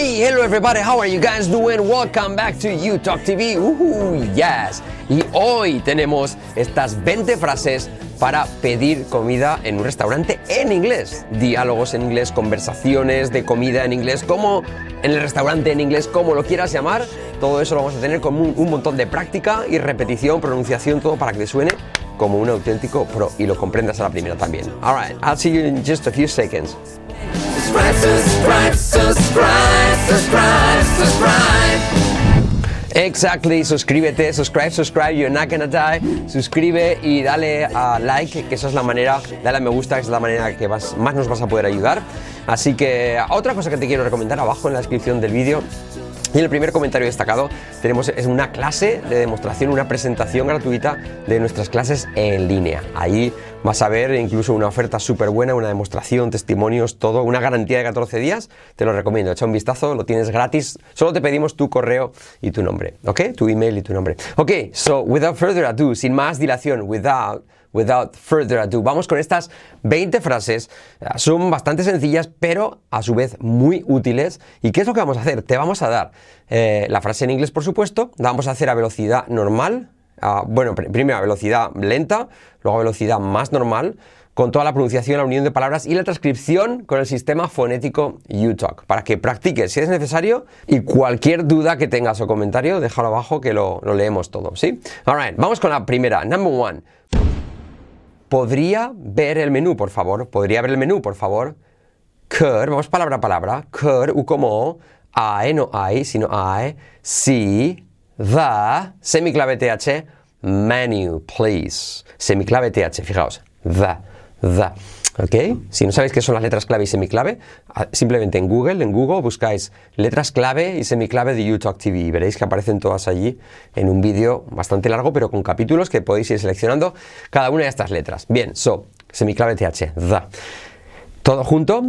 Hey, hello everybody, how are you guys doing? Welcome back to You Talk TV. Uhu, yes. Y hoy tenemos estas 20 frases para pedir comida en un restaurante en inglés. Diálogos en inglés, conversaciones de comida en inglés, como en el restaurante en inglés, como lo quieras llamar. Todo eso lo vamos a tener con un, montón de práctica y repetición, pronunciación, todo para que te suene como un auténtico pro y lo comprendas a la primera también. Alright, I'll see you in just a few seconds. Exactly, suscríbete, subscribe, subscribe, you're not gonna die. Suscribe y dale a like, que esa es la manera, dale a me gusta, que es la manera que más nos vas a poder ayudar. Así que otra cosa que te quiero recomendar abajo en la descripción del vídeo y en el primer comentario destacado tenemos es una clase de demostración, una presentación gratuita de nuestras clases en línea. Ahí vas a ver incluso una oferta súper buena, una demostración, testimonios, todo, una garantía de 14 días. Te lo recomiendo, echa un vistazo, lo tienes gratis. Solo te pedimos tu correo y tu nombre, ¿ok? Tu email y tu nombre. Ok, so without further ado, sin más dilación, without without further ado. Vamos con estas 20 frases. Son bastante sencillas, pero a su vez muy útiles. ¿Y qué es lo que vamos a hacer? Te vamos a dar eh, la frase en inglés, por supuesto. La vamos a hacer a velocidad normal. bueno, pr- primero a velocidad lenta, luego a velocidad más normal. Con toda la pronunciación, la unión de palabras y la transcripción con el sistema fonético UTalk. Para que practiques si es necesario. Y cualquier duda que tengas o comentario, déjalo abajo que lo, lo leemos todo. ¿Sí? Alright, vamos con la primera. Number one. ¿Podría ver el menú, por favor? ¿Podría ver el menú, por favor? Could, vamos palabra a palabra. Could, U como I, no I, sino I, see, the, semiclave TH, menu, please. Semiclave TH, fijaos. The, the. Si no sabéis qué son las letras clave y semiclave, ah, simplemente en Google, en Google buscáis letras clave y semiclave de YouTalk TV y veréis que aparecen todas allí en un vídeo bastante largo, pero con capítulos que podéis ir seleccionando cada una de estas letras. Bien, so, semiclave TH, the. Todo junto,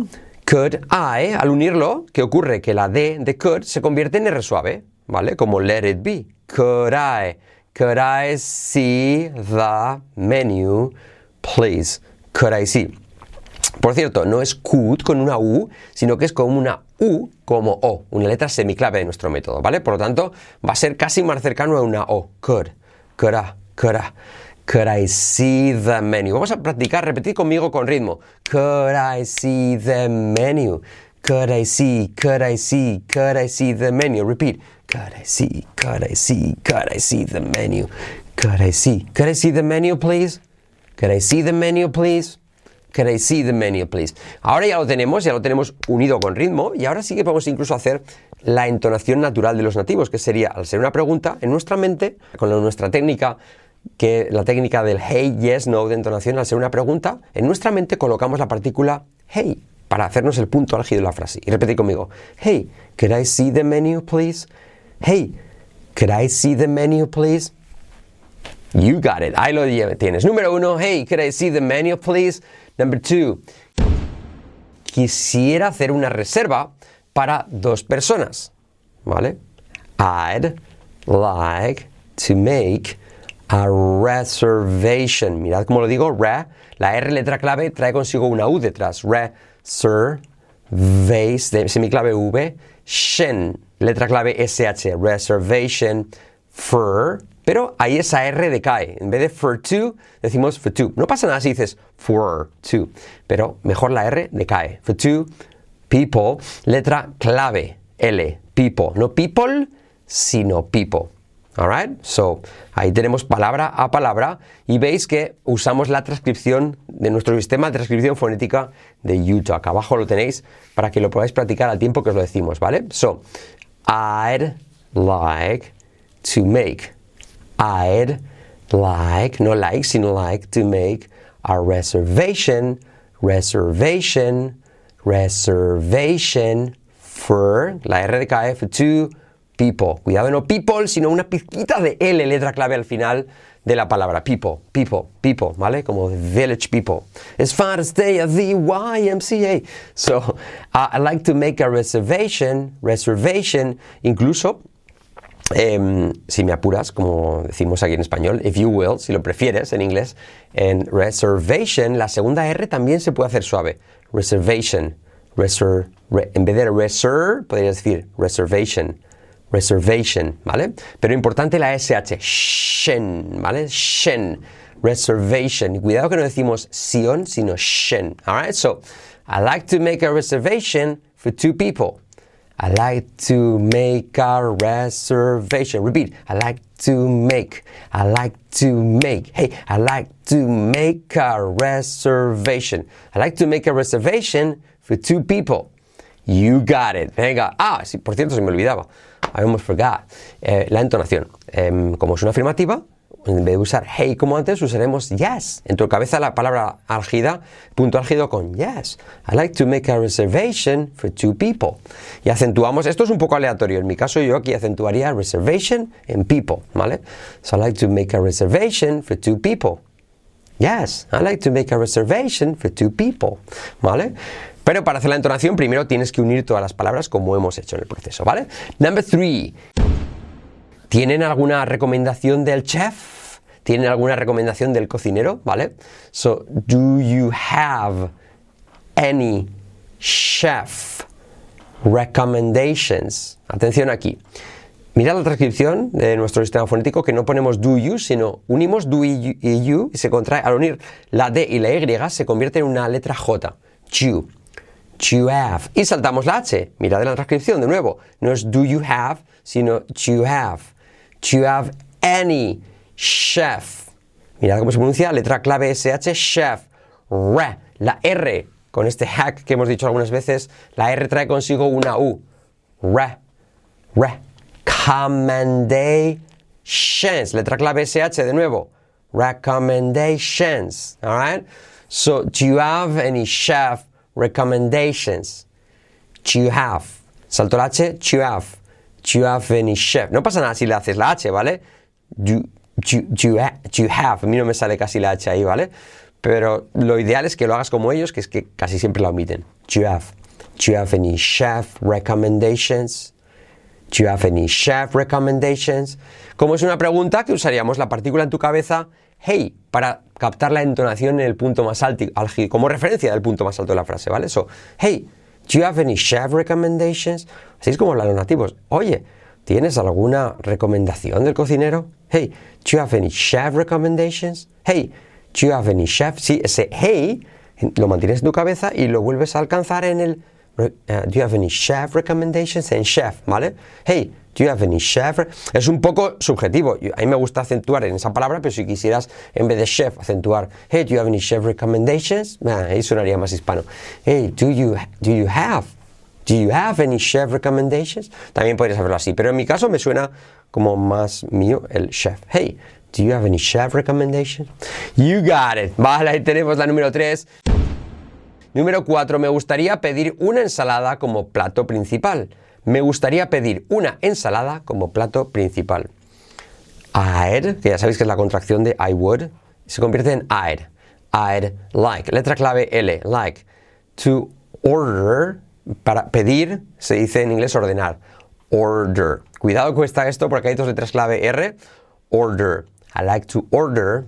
could I, al unirlo, ¿qué ocurre? Que la D de could se convierte en R suave, ¿vale? Como let it be. Could I, could I see the menu, please? Could I see? Por cierto, no es could con una U, sino que es como una U como O, una letra semiclave de nuestro método, ¿vale? Por lo tanto, va a ser casi más cercano a una O. Could, could I, could I, could I see the menu? Vamos a practicar, repetir conmigo con ritmo. Could I see the menu? Could I see, could I see, could I see the menu? Repeat. Could I see, could I see, could I see the menu? Could I see, could I see the menu, please? Could I see the menu, please? Can I see the menu, please? Ahora ya lo tenemos, ya lo tenemos unido con ritmo y ahora sí que podemos incluso hacer la entonación natural de los nativos, que sería, al ser una pregunta, en nuestra mente, con nuestra técnica, que la técnica del hey, yes, no de entonación, al ser una pregunta, en nuestra mente colocamos la partícula hey para hacernos el punto álgido de la frase. Y repetid conmigo, hey, could I see the menu, please? Hey, could I see the menu, please? You got it. Ahí lo tienes. Número uno, hey, could I see the menu, please? Number two, quisiera hacer una reserva para dos personas. ¿Vale? I'd like to make a reservation. Mirad cómo lo digo, re. La R letra clave trae consigo una U detrás. Reservation, semiclave V. Shen, letra clave SH. Reservation for. Pero ahí esa R decae. En vez de for two, decimos for two. No pasa nada si dices for two. Pero mejor la R decae. For two people, letra clave, L, people. No people, sino people. Alright? So, ahí tenemos palabra a palabra y veis que usamos la transcripción de nuestro sistema de transcripción fonética de UTalk. Abajo lo tenéis para que lo podáis practicar al tiempo que os lo decimos, ¿vale? So, I'd like to make. I'd like, no like, sino like to make a reservation, reservation, reservation for, la R decae, for two people. Cuidado, no people, sino una pizquita de L, letra clave al final de la palabra people, people, people, ¿vale? Como village people. It's to stay at the YMCA. So, uh, I like to make a reservation, reservation, incluso Em, si me apuras, como decimos aquí en español, if you will, si lo prefieres en inglés, en reservation, la segunda R también se puede hacer suave. Reservation, Reser- re- en vez de reserve, podrías decir reservation. Reservation, ¿vale? Pero importante la SH, shen, ¿vale? Shen, reservation. Cuidado que no decimos sion, sino shen. Alright, so I like to make a reservation for two people. I like to make a reservation. Repeat. I like to make. I like to make. Hey, I like to make a reservation. I like to make a reservation for two people. You got it. Venga. Ah, sí, por cierto, se me olvidaba. I almost forgot. Eh, la entonación. Em, como es una afirmativa, en vez de usar hey como antes, usaremos yes. En tu cabeza la palabra álgida, punto álgido con yes. I like to make a reservation for two people. Y acentuamos, esto es un poco aleatorio. En mi caso, yo aquí acentuaría reservation en people, ¿vale? So I like to make a reservation for two people. Yes, I like to make a reservation for two people. ¿Vale? Pero para hacer la entonación, primero tienes que unir todas las palabras como hemos hecho en el proceso, ¿vale? Number three. ¿Tienen alguna recomendación del chef? ¿Tienen alguna recomendación del cocinero? ¿Vale? So, do you have any chef recommendations? Atención aquí. Mira la transcripción de nuestro sistema fonético que no ponemos do you, sino unimos do y you, y se contrae. Al unir la D y la Y se convierte en una letra J. You. You have. Y saltamos la H. Mira de la transcripción de nuevo. No es do you have, sino you have. You have any chef. Mirad cómo se pronuncia, letra clave SH, chef. Re. La R, con este hack que hemos dicho algunas veces, la R trae consigo una U. Re. Re. Recommendations. Letra clave SH de nuevo. Recommendations. Alright? So, do you have any chef recommendations? Do you have? Salto la H, do you have? You have any chef? No pasa nada si le haces la H, ¿vale? You ha- do you have? A mí no me sale casi la H ahí, ¿vale? Pero lo ideal es que lo hagas como ellos, que es que casi siempre la omiten. You have? Do you have any chef recommendations? Do you have any chef recommendations? Como es una pregunta que usaríamos la partícula en tu cabeza, hey, para captar la entonación en el punto más alto, como referencia del punto más alto de la frase, ¿vale? So, hey, do you have any chef recommendations? Así es como los nativos. Oye, ¿tienes alguna recomendación del cocinero? Hey, do you have any chef recommendations? Hey, do you have any chef? Sí, ese hey lo mantienes en tu cabeza y lo vuelves a alcanzar en el uh, do you have any chef recommendations? En chef, ¿vale? Hey, do you have any chef? Es un poco subjetivo. A mí me gusta acentuar en esa palabra, pero si quisieras, en vez de chef, acentuar, hey, do you have any chef recommendations? Ah, ahí sonaría más hispano. Hey, do you, do you have? Do you have any chef recommendations? También podrías hacerlo así, pero en mi caso me suena como más mío el chef. Hey, do you have any chef recommendations? You got it. Vale, ahí tenemos la número 3. Número 4. Me gustaría pedir una ensalada como plato principal. Me gustaría pedir una ensalada como plato principal. I'd, que ya sabéis que es la contracción de I would, se convierte en I'd. I'd like. Letra clave L, like. To order, para pedir, se dice en inglés ordenar. Order. Cuidado con esto porque hay dos letras clave R. Order. I like to order.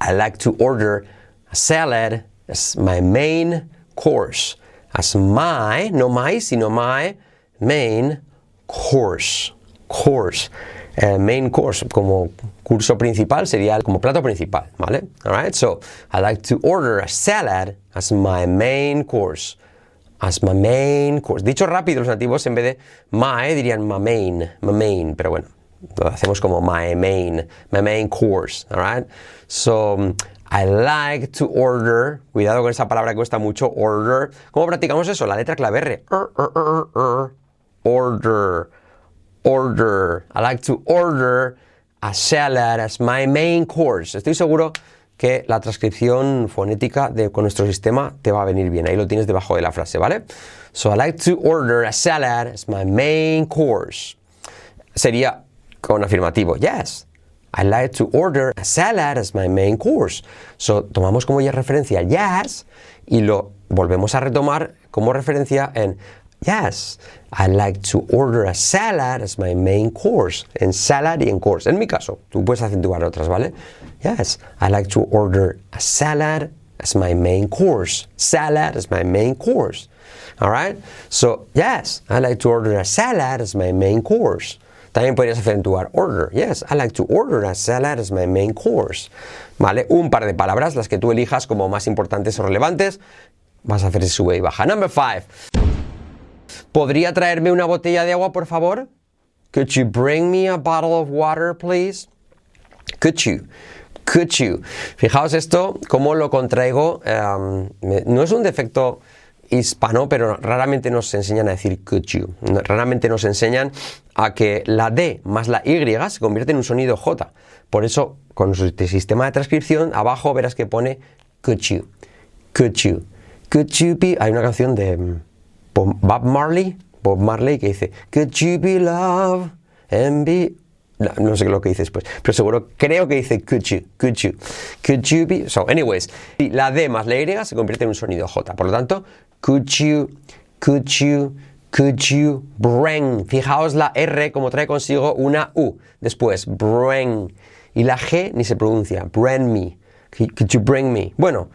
I like to order salad as my main course. As my, no my, sino my main course. Course. Eh, main course, como curso principal, sería como plato principal, ¿vale? Alright, so I like to order a salad as my main course. As my main course. Dicho rápido, los nativos en vez de my dirían my main, my main, pero bueno, lo hacemos como my main, my main course, alright? So, I like to order, cuidado con esa palabra que cuesta mucho, order. ¿Cómo practicamos eso? La letra clave R. Er, er, er, er. Order, order. I like to order a salad as my main course. Estoy seguro que la transcripción fonética de, con nuestro sistema te va a venir bien. Ahí lo tienes debajo de la frase, ¿vale? So I like to order a salad as my main course. Sería con afirmativo, yes. I like to order a salad as my main course. So, tomamos como ya referencia yes y lo volvemos a retomar como referencia en yes. I like to order a salad as my main course. En salad y en course. En mi caso, tú puedes acentuar otras, ¿vale? Yes. I like to order a salad as my main course. Salad as my main course. Alright? So, yes, I like to order a salad as my main course. También podrías acentuar order. Yes, I like to order a salad as my main course. ¿Vale? Un par de palabras, las que tú elijas como más importantes o relevantes. Vas a hacer sube y baja. Number five. ¿Podría traerme una botella de agua, por favor? Could you bring me a bottle of water, please? Could you? Could you? Fijaos esto, cómo lo contraigo. Um, no es un defecto hispano, pero raramente nos enseñan a decir could you. Raramente nos enseñan a que la D más la Y se convierte en un sonido J. Por eso, con su sistema de transcripción, abajo verás que pone could you. Could you. Could you be. Hay una canción de mm, Bob Marley, Bob Marley que dice Could you be love and be no, sé lo que dice después, pero seguro creo que dice could you, could you, could you be. So, anyways, la D más la Y se convierte en un sonido J. Por lo tanto, could you, could you, could you bring. Fijaos la R como trae consigo una U. Después, bring. Y la G ni se pronuncia, bring me. Could you bring me? Bueno,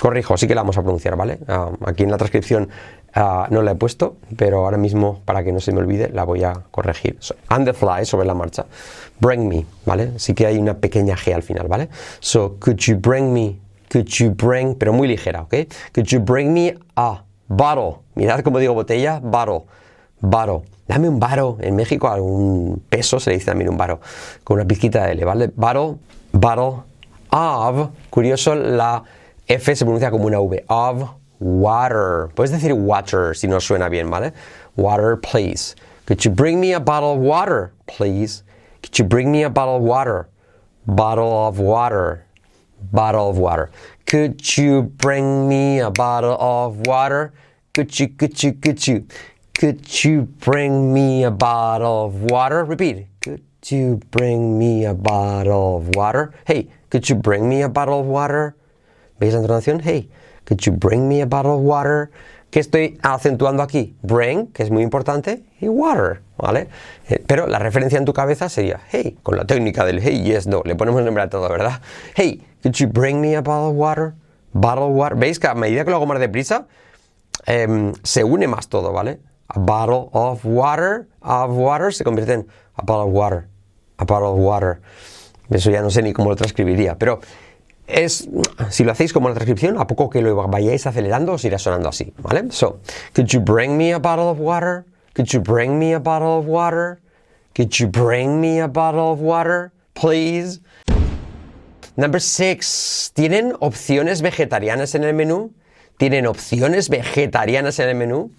corrijo, sí que la vamos a pronunciar, ¿vale? Ah, aquí en la transcripción ah, no la he puesto, pero ahora mismo, para que no se me olvide, la voy a corregir. So, on the fly, sobre la marcha. Bring me, ¿vale? Sí que hay una pequeña G al final, ¿vale? So, could you bring me, could you bring, pero muy ligera, ¿ok? Could you bring me a bottle? Mirad cómo digo botella, bottle, bottle. Dame un baro. En México algún peso se dice también un baro, con una pizquita de L, ¿vale? Bottle, bottle of, curioso, la F se pronuncia como una V. Of water. Puedes decir water si no suena bien, ¿vale? Water, please. Could you bring me a bottle of water, please? Could you bring me a bottle of water? Bottle of water. Bottle of water. Could you bring me a bottle of water? Could you, could you, could you? Could you bring me a bottle of water? Repeat. Could you bring me a bottle of water? Hey, could you bring me a bottle of water? ¿Veis la entonación? Hey, could you bring me a bottle of water? ¿Qué estoy acentuando aquí? Bring, que es muy importante, y water, ¿vale? Eh, pero la referencia en tu cabeza sería, hey, con la técnica del hey, yes, no, le ponemos el nombre a todo, ¿verdad? Hey, could you bring me a bottle of water? Bottle of water. ¿Veis que a medida que lo hago más deprisa, eh, se une más todo, ¿vale? A bottle of water, of water, se convierte en a bottle of water, a bottle of water. Eso ya no sé ni cómo lo transcribiría, pero es, si lo hacéis como la transcripción, a poco que lo vayáis acelerando, os irá sonando así, ¿vale? So, could you bring me a bottle of water? Could you bring me a bottle of water? Could you bring me a bottle of water, please? Number six. ¿Tienen opciones vegetarianas en el menú? ¿Tienen opciones vegetarianas en el menú?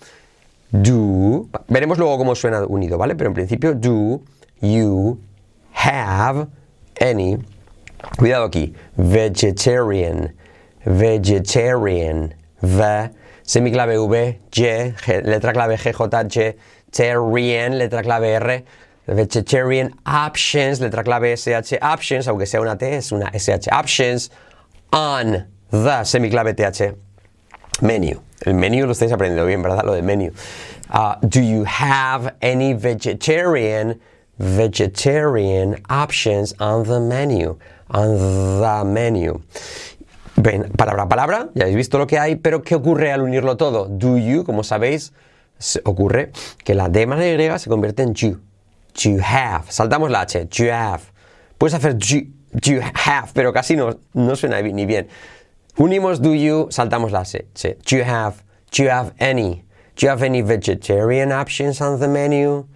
Do. Veremos luego cómo suena unido, ¿vale? Pero en principio, do you have any Cuidado aquí. Vegetarian. Vegetarian. V. Semiclave V. G. letra clave G, J, G. Terrian. Letra clave R. Vegetarian options. Letra clave SH. Options. Aunque sea una T, es una SH. Options. On the. Semiclave TH. Menu. El menú lo estáis aprendiendo bien, ¿verdad? Lo de menu. Uh, do you have any vegetarian vegetarian options on the menu? on the menu. Ven, palabra a palabra, ya habéis visto lo que hay, pero ¿qué ocurre al unirlo todo? Do you, como sabéis, ocurre que la D más la Y se convierte en you. You have. Saltamos la H. You have. Puedes hacer you, you have, pero casi no, no suena ni bien. Unimos do you, saltamos la H. Do you have, do you have any? Do you have any vegetarian options on the menu?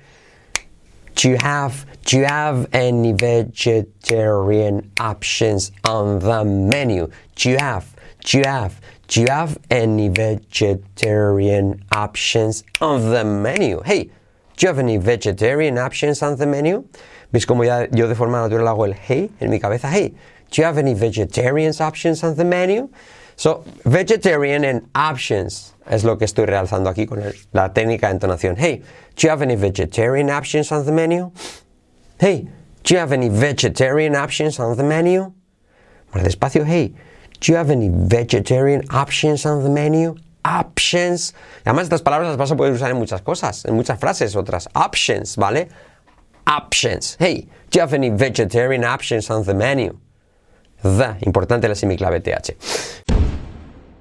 Do you have do you have any vegetarian options on the menu? Do you have do you have do you have any vegetarian options on the menu? Hey, do you have any vegetarian options on the menu? ¿Ves como ya yo de forma natural hago el hey en mi cabeza? Hey, do you have any vegetarian options on the menu? So, vegetarian and options es lo que estoy realzando aquí con la técnica de entonación. Hey, do you have any vegetarian options on the menu? Hey, do you have any vegetarian options on the menu? Más despacio, hey, do you have any vegetarian options on the menu? Options. Además, estas palabras las vas a poder usar en muchas cosas, en muchas frases, otras. Options, ¿vale? Options. Hey, do you have any vegetarian options on the menu? The, importante la semiclave TH.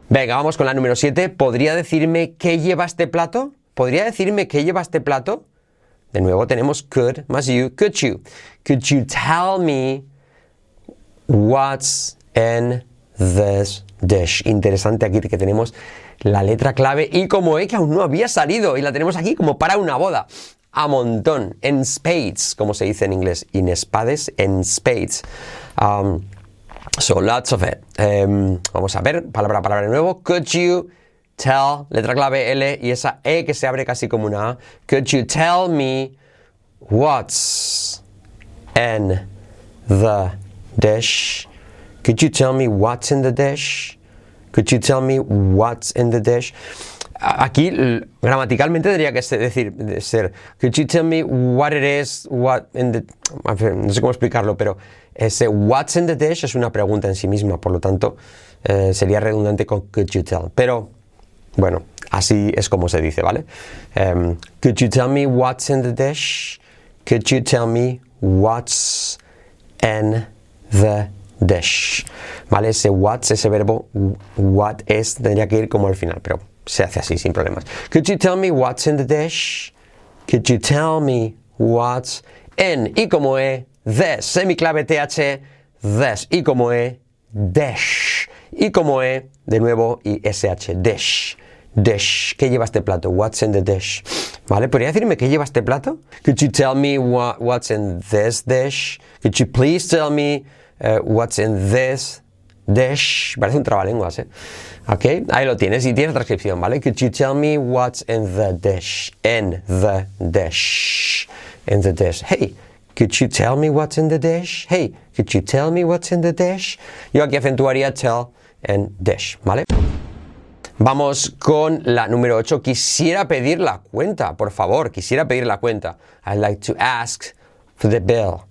Venga, vamos con la número 7. ¿Podría decirme qué lleva este plato? ¿Podría decirme qué lleva este plato? De nuevo tenemos could más you. Could you? Could you tell me what's in this dish? Interesante aquí que tenemos la letra clave y como E que aún no había salido y la tenemos aquí como para una boda. A montón, en spades, como se dice en inglés, in spades, en spades. Um, so lots of it. Um, vamos a ver, palabra a palabra de nuevo. Could you tell, letra clave L y esa E que se abre casi como una A. Could you tell me what's in the dish? Could you tell me what's in the dish? Could you tell me what's in the dish? Aquí gramaticalmente tendría que ser, decir, ser, could you tell me what it is, what in the, no sé cómo explicarlo, pero ese what's in the dish es una pregunta en sí misma, por lo tanto eh, sería redundante con could you tell. Pero bueno, así es como se dice, ¿vale? Um, could you tell me what's in the dish? Could you tell me what's in the dish? ¿Vale? Ese what's, ese verbo what es, tendría que ir como al final, pero se hace así sin problemas. Could you tell me what's in the dish? Could you tell me what's in? Y como e, this, semiclave TH, this. Y como e, dish. Y como e, de nuevo, y SH, dish. Dish. ¿Qué lleva este plato? What's in the dish? ¿Vale? ¿Podría decirme qué lleva este plato? Could you tell me what, what's in this dish? Could you please tell me uh, what's in this dish? Parece un trabalenguas, ¿eh? Ok, ahí lo tienes y tienes transcripción, ¿vale? Could you tell me what's in the dish? In the dish. In the. Hey, could you tell me what's in the dish? Hey, could you tell me what's in the dish? Yo aquí acentuaría tell en dish, ¿vale? Vamos con la número 8. Quisiera pedir la cuenta, por favor, quisiera pedir la cuenta. I'd like to ask for the bill.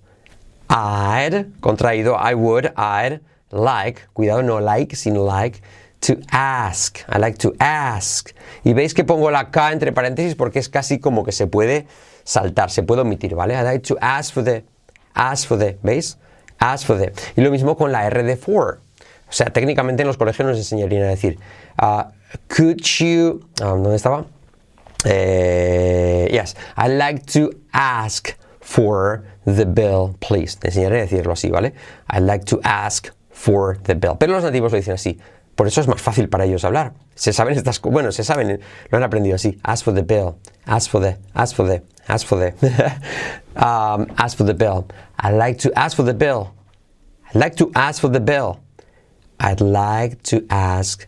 I'd, contraído, I would, I'd like, cuidado, no like, sino like, to ask. I like to ask. Y veis que pongo la K entre paréntesis porque es casi como que se puede saltar, se puede omitir, ¿vale? I like to ask for the, ask for the, ¿veis? Ask for the. Y lo mismo con la R de for. O sea, técnicamente en los colegios nos enseñarían a decir, uh, could you, um, ¿dónde estaba? Eh, yes, I'd like to ask for the bill, please. Te enseñaré a decirlo así, ¿vale? I'd like to ask for the bill. Pero los nativos lo dicen así. Por eso es más fácil para ellos hablar. Se saben estas bueno, se saben, lo han aprendido así. Ask for the bill, ask for the, ask for the, ask for the, um, ask for the bill. I'd like to ask for the bill. I'd like to ask for the bill. I'd like to ask.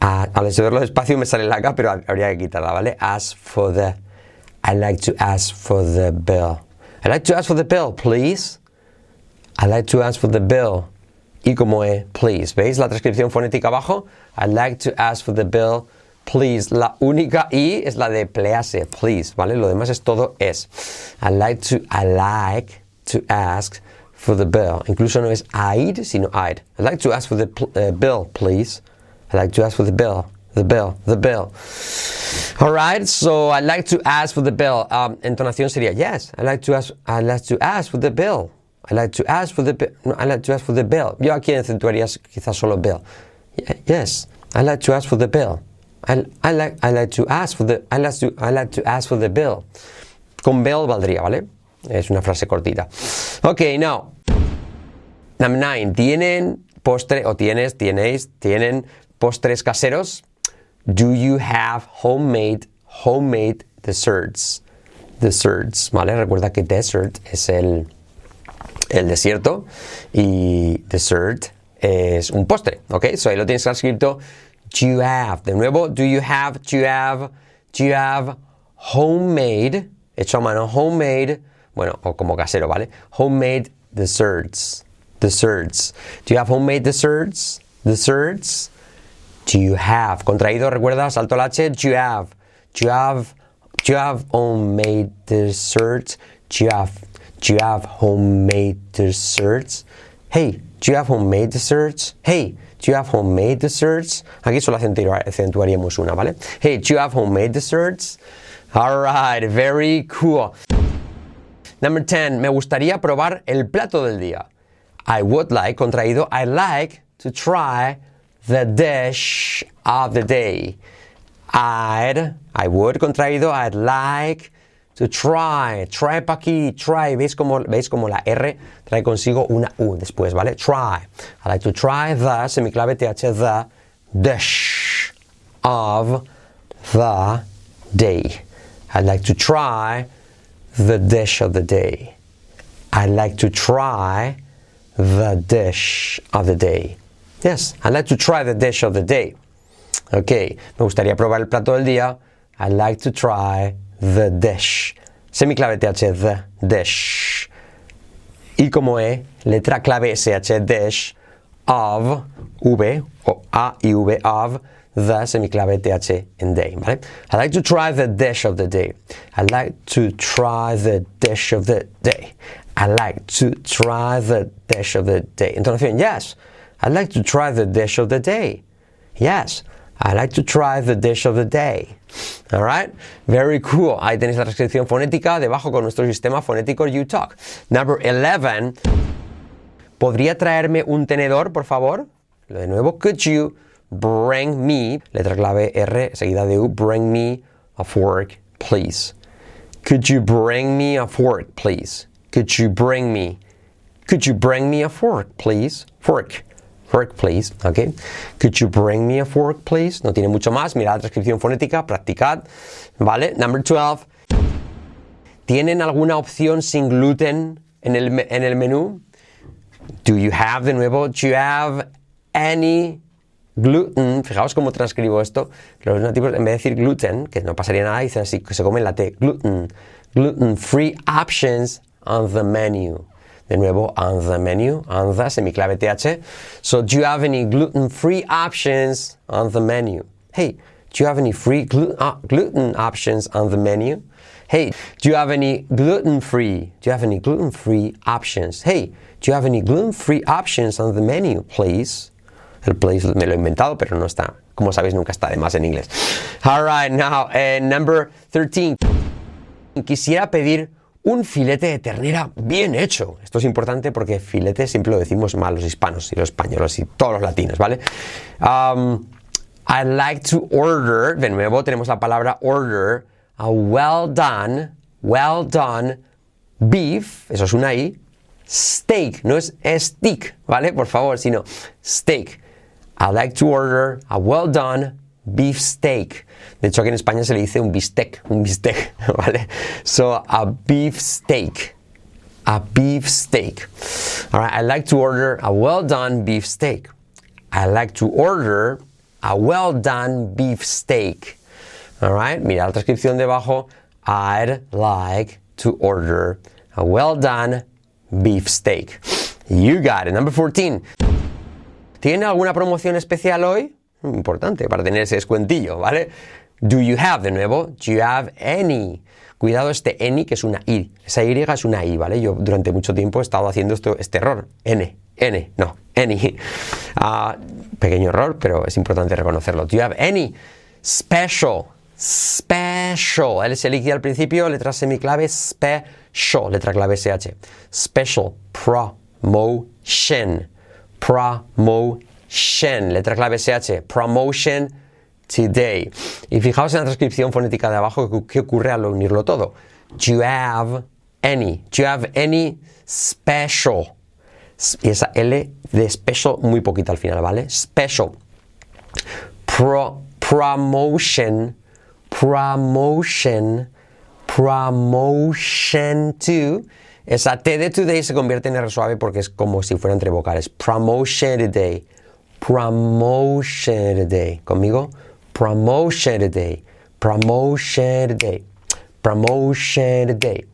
Uh, al verlo despacio me sale la K, pero habría que quitarla, ¿vale? Ask for the. I'd like to ask for the bill. I'd like to ask for the bill, please. I'd like to ask for the bill. Y como E, please. ¿Veis la transcripción fonética abajo? I'd like to ask for the bill, please. La única I es la de please, please, ¿vale? Lo demás es todo es. I'd like to, I like to ask for the bill. Incluso no es I'd, sino I'd. I'd like to ask for the uh, bill, please. I'd like to ask for the bill. The bill, the bill. All right, so I'd like to ask for the bill. Um, entonación sería yes. I'd like to ask. I'd like to ask for the bill. I'd like to ask for the. No, I'd like to ask for the bill. Yo aquí acentuaría quizás solo bill. Yes, I'd like to ask for the bill. I, I like I like to ask for the I like to I like to ask for the bill. Con bill valdría, ¿vale? Es una frase cortita. Ok, now. Number nine. ¿Tienen postre o tienes, tienes, tienen postres caseros? Do you have homemade, homemade desserts? Desserts, ¿vale? Recuerda que desert es el, el desierto y dessert es un postre, ¿ok? So ahí lo tienes escrito. Do you have, de nuevo, do you have, do you have, do you have homemade, hecho a mano, homemade, bueno, o como casero, ¿vale? Homemade desserts, desserts. Do you have homemade desserts? Desserts? Do you have? Contraído, recuerda, salto la H. Do you have? Do you have? Do you have homemade desserts? Do you have? Do you have homemade desserts? Hey, do you have homemade desserts? Hey, do you have homemade desserts? Aquí solo acentuaríamos una, ¿vale? Hey, do you have homemade desserts? All right, very cool. Number 10. Me gustaría probar el plato del día. I would like, contraído, I like to try the dish of the day. I'd, I would, contraído, I'd like to try. Try pa' aquí, try. ¿Veis como, ¿Veis la R trae consigo una U después, ¿vale? Try. I'd like to try the, semiclave TH, the dish of the day. I'd like to try the dish of the day. I'd like to try the dish of the day. Yes, I'd like to try the dish of the day. Ok, me gustaría probar el plato del día. I'd like to try the. Semiclave TH, the dish. Y como E, letra clave SH, dish, of, V, o A y V, of, the semiclave TH en day, ¿vale? I'd like to try the dish of the day. I'd like to try the dish of the day. I'd like to try the dish of the day. Entonación, yes. I'd like to try the dish of the day. Yes. I'd like to try the dish of the day. All right? Very cool. Ahí tenéis la transcripción fonética debajo con nuestro sistema fonético UTalk. Number 11. ¿Podría traerme un tenedor, por favor? De nuevo, could you bring me, letra clave R seguida de U, bring me a fork, please. Could you bring me a fork, please? Could you bring me? Could you bring me a fork, please? Fork. Fork, please. Okay. Could you bring me a fork, please? No tiene mucho más. Mirad la transcripción fonética, practicad. ¿Vale? Number 12. ¿Tienen alguna opción sin gluten en el, en el menú? Do you have, de nuevo, do you have any gluten? Fijaos cómo transcribo esto. Los nativos, en vez de decir gluten, que no pasaría nada, dicen así, que se comen la T. Gluten. Gluten-free options on the menu. De nuevo, on the menu, on the, semiclave TH. So, do you have any gluten-free options on the menu? Hey, do you have any free glu- uh, gluten options on the menu? Hey, do you have any gluten-free? Do you have any gluten-free options? Hey, do you have any gluten-free options on the menu, please? El please me lo he inventado, pero no está. Como sabéis, nunca está de más en inglés. All right, now, eh, number 13. Quisiera pedir un filete de ternera bien hecho. Esto es importante porque filete siempre lo decimos mal los hispanos y los españoles y todos los latinos, ¿vale? Um, I'd like to order, de nuevo tenemos la palabra order, a well done, well done beef, eso es una I, steak, no es stick, ¿vale? Por favor, sino steak. I'd like to order a well done beef steak. De hecho, aquí en España se le dice un bistec, un bistec, ¿vale? So, a beef steak. A beef steak. All right, I'd like to order a well done beef steak. I'd like to order a well done beef steak. All right, mira la transcripción debajo. I'd like to order a well done beef steak. You got it. Number 14. ¿Tiene alguna promoción especial hoy? Importante para tener ese descuentillo, ¿vale? Do you have, de nuevo, do you have any? Cuidado este any que es una i. Esa y es una i, ¿vale? Yo durante mucho tiempo he estado haciendo este error. N, n, no, any. Ah, pequeño error, pero es importante reconocerlo. Do you have any special? Special. L se liquida al principio, letra semiclave, special, letra clave SH. Special, promotion. Promotion, letra clave SH, promotion today. Y fijaos en la transcripción fonética de abajo que- ocurre al unirlo todo. Do you have any? Do you have any special? Y esa L de special muy poquita al final, ¿vale? Special. Pro, promotion, promotion, promotion to. Esa T de today se convierte en R suave porque es como si fuera entre vocales. Promotion today. Promotion today. ¿Conmigo? Promotion today. Promotion today. Promotion today.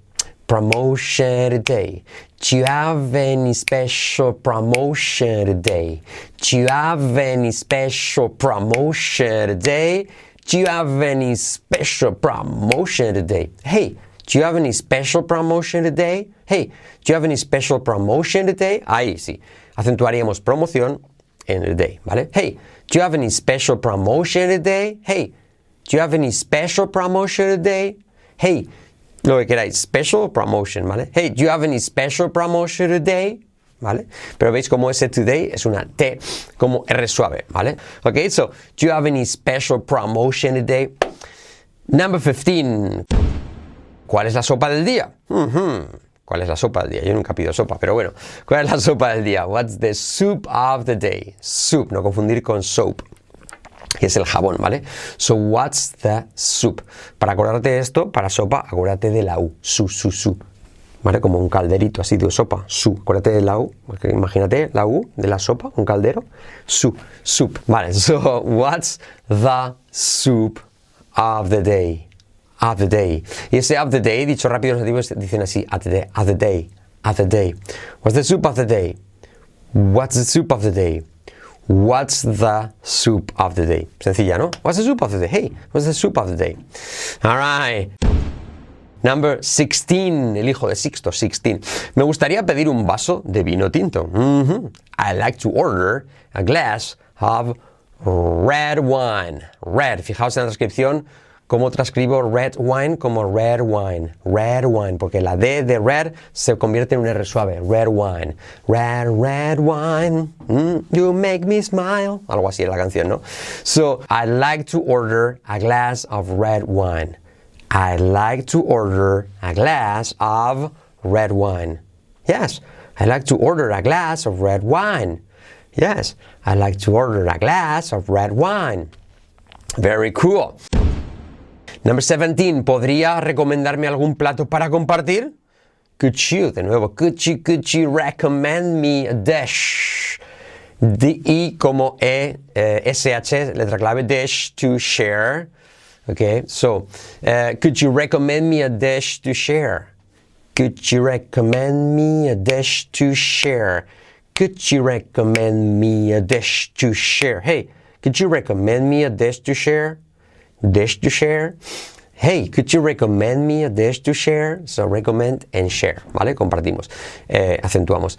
Promotion today. Do you have any special promotion today? Do you have any special promotion today? Do you have any special promotion today? Hey, do you have any special promotion today? Hey, do you have any special promotion today? Ahí sí. Acentuaríamos promoción Hey, do you have any special promotion today? Hey, do you have any special promotion today? Hey, lo que queráis, special promotion, ¿vale? Hey, do you have any special promotion today? ¿vale? Pero veis cómo ese today es una T como R suave, ¿vale? Ok, so, do you have any special promotion today? Number 15. ¿Cuál es la sopa del día? Mhm. ¿Cuál es la sopa del día? Yo nunca pido sopa, pero bueno. ¿Cuál es la sopa del día? What's the soup of the day? Soup, no confundir con soap que es el jabón, ¿vale? So, what's the soup? Para acordarte de esto, para sopa, acuérdate de la U, su, su, su. ¿Vale? Como un calderito así de sopa, su. Acuérdate de la U, imagínate la U de la sopa, un caldero, su, soup. Vale, so, what's the soup of the day? Of the day. Y ese of the day, dicho rápido, los nativos dicen así, of the day, of the day, of the day. What's the soup of the day? What's the soup of the day? What's the soup of the day? Sencilla, ¿no? What's the soup of the day? Hey, what's the soup of the day? All right. Number 16, el hijo de Sixto, 16. Me gustaría pedir un vaso de vino tinto. Mhm. I like to order a glass of red wine. Red, fijaos en la transcripción cómo transcribo red wine como red wine. Red wine, porque la D de red se convierte en un R suave. Red wine. Red, red wine. mm, you make me smile. Algo así es la canción, ¿no? So, I like to order a glass of red wine. I like to order a glass of red wine. Yes, I like to order a glass of red wine. Yes, I like to order a glass of red wine. Very cool. Number 17. ¿Podría recomendarme algún plato para compartir? Could you, de nuevo, could you, could you recommend me a dish? D-I como E, eh, S-H, letra clave, dish to share. Okay, so, uh, could you recommend me a dish to share? Could you recommend me a dish to share? Could you recommend me a dish to share? Hey, could you recommend me a dish to share? Dish to share. Hey, could you recommend me a dish to share? So recommend and share, ¿vale? Compartimos, eh, acentuamos.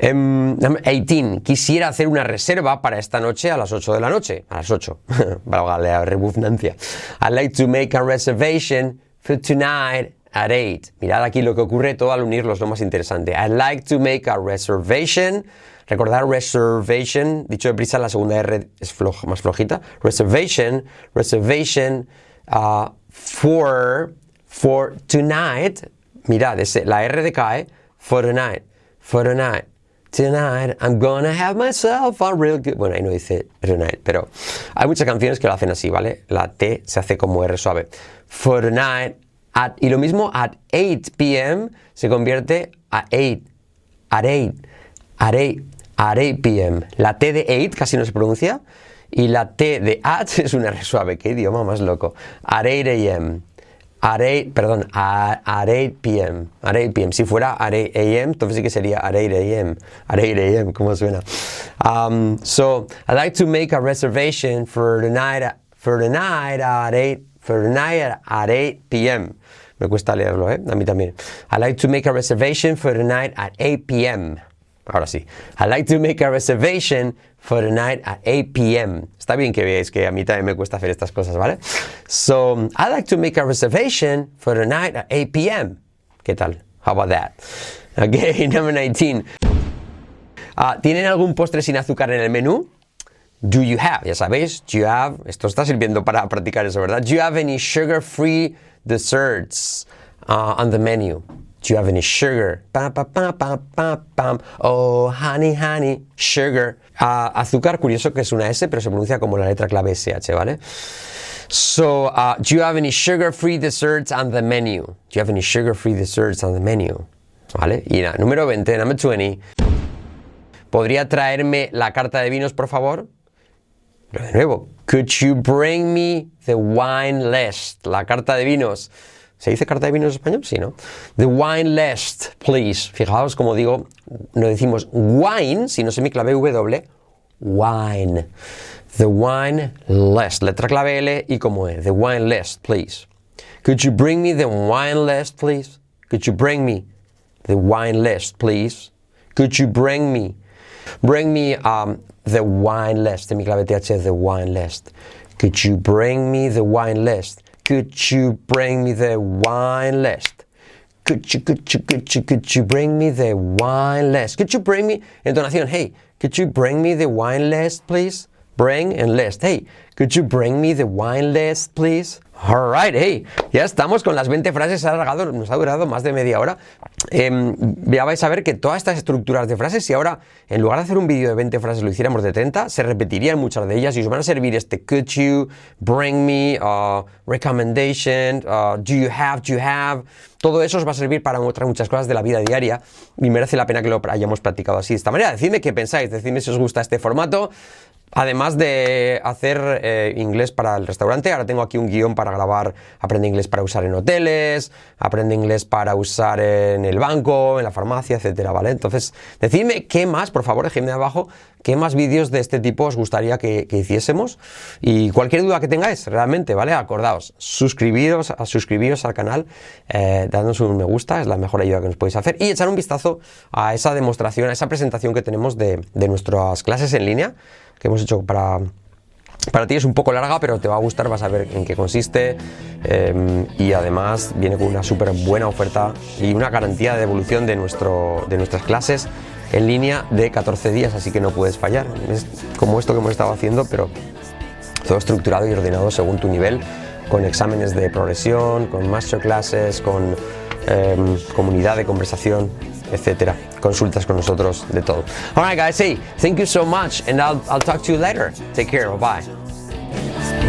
Em, number 18. Quisiera hacer una reserva para esta noche a las 8 de la noche. A las 8. Valga la redundancia. I'd like to make a reservation for tonight at 8. Mirad aquí lo que ocurre todo al unirlos, lo más interesante. I'd like to make a reservation. Recordar reservation, dicho de prisa, la segunda R es floja, más flojita. Reservation, reservation uh, for, for tonight. Mirad, ese, la R decae. For tonight, for tonight. Tonight I'm gonna have myself a real good. Bueno, ahí no dice tonight, pero hay muchas canciones que lo hacen así, ¿vale? La T se hace como R suave. For tonight, at, y lo mismo at 8 p.m. se convierte a 8. At 8. At 8. At 8 p.m. La T de 8 casi no se pronuncia. Y la T de at es una R suave. Qué idioma más loco. At 8 a.m. At 8, perdón, 8 p.m. At 8 p.m. Si fuera 8 a.m., entonces sí que sería 8 a.m. At 8 a.m., ¿cómo suena? Um, so, I'd like to make a reservation for tonight, for tonight at 8, for tonight at 8 p.m. Me cuesta leerlo, ¿eh? A mí también. I'd like to make a reservation for tonight at 8 p.m. Ahora sí. I'd like to make a reservation for tonight at 8 p.m. Está bien que veáis que a mí también me cuesta hacer estas cosas, ¿vale? So, I'd like to make a reservation for tonight at 8 p.m. ¿Qué tal? How about that? Okay, number 19. Ah, ¿Tienen algún postre sin azúcar en el menú? Do you have? Ya sabéis, do you have? Esto está sirviendo para practicar eso, ¿verdad? Do you have any sugar-free desserts uh, on the menu? Do you have any sugar? Oh, honey, honey, sugar. Ah, azúcar, curioso que es una S, pero se pronuncia como la letra clave SH, ¿vale? So, uh, do you have any sugar-free desserts on the menu? Do you have any sugar-free desserts on the menu? ¿Vale? Y nada, número 20, number 20. ¿Podría traerme la carta de vinos, por favor? De nuevo, could you bring me the wine list? La carta de vinos. ¿Se dice carta de vinos en español? Sí, ¿no? The wine list, please. Fijaos, como digo, no decimos wine, sino semiclave W, wine. The wine list. Letra clave L y como E. The wine list, please. Could you bring me the wine list, please? Could you bring me the wine list, please? Could you bring me? Bring me um, the wine list. Semiclave TH, the wine list. Could you bring me the wine list? Could you bring me the wine list? Could you, could you, could you, could you bring me the wine list? Could you bring me, entonación, hey, could you bring me the wine list, please? Bring and list. Hey, could you bring me the wine list, please? Alright, hey, ya estamos con las 20 frases, ha alargado, nos ha durado más de media hora. Em, ya vais a ver que todas estas estructuras de frases, si ahora en lugar de hacer un vídeo de 20 frases lo hiciéramos de 30, se repetirían muchas de ellas y os van a servir este could you, bring me, uh, recommendation, uh, do you have, do you have. Todo eso os va a servir para otras muchas cosas de la vida diaria y merece la pena que lo hayamos practicado así de esta manera. Decidme qué pensáis, decidme si os gusta este formato. Además de hacer eh, inglés para el restaurante, ahora tengo aquí un guion para grabar Aprende inglés para usar en hoteles, Aprende inglés para usar en el banco, en la farmacia, etcétera, ¿vale? Entonces, decidme qué más, por favor, dejadme abajo, qué más vídeos de este tipo os gustaría que, que, hiciésemos y cualquier duda que tengáis, realmente, ¿vale? Acordaos, suscribiros, a suscribiros al canal, eh, dándonos un me gusta, es la mejor ayuda que nos podéis hacer y echar un vistazo a esa demostración, a esa presentación que tenemos de, de nuestras clases en línea que hemos hecho para, para ti es un poco larga, pero te va a gustar, vas a ver en qué consiste eh, y además viene con una súper buena oferta y una garantía de devolución de, nuestro, de nuestras clases en línea de 14 días, así que no puedes fallar. Es como esto que hemos estado haciendo, pero todo estructurado y ordenado según tu nivel, con exámenes de progresión, con masterclasses, con eh, comunidad de conversación, etc. Consultas con nosotros de todo. All right, guys. Hey, thank you so much, and I'll, I'll talk to you later. Take care. Bye bye.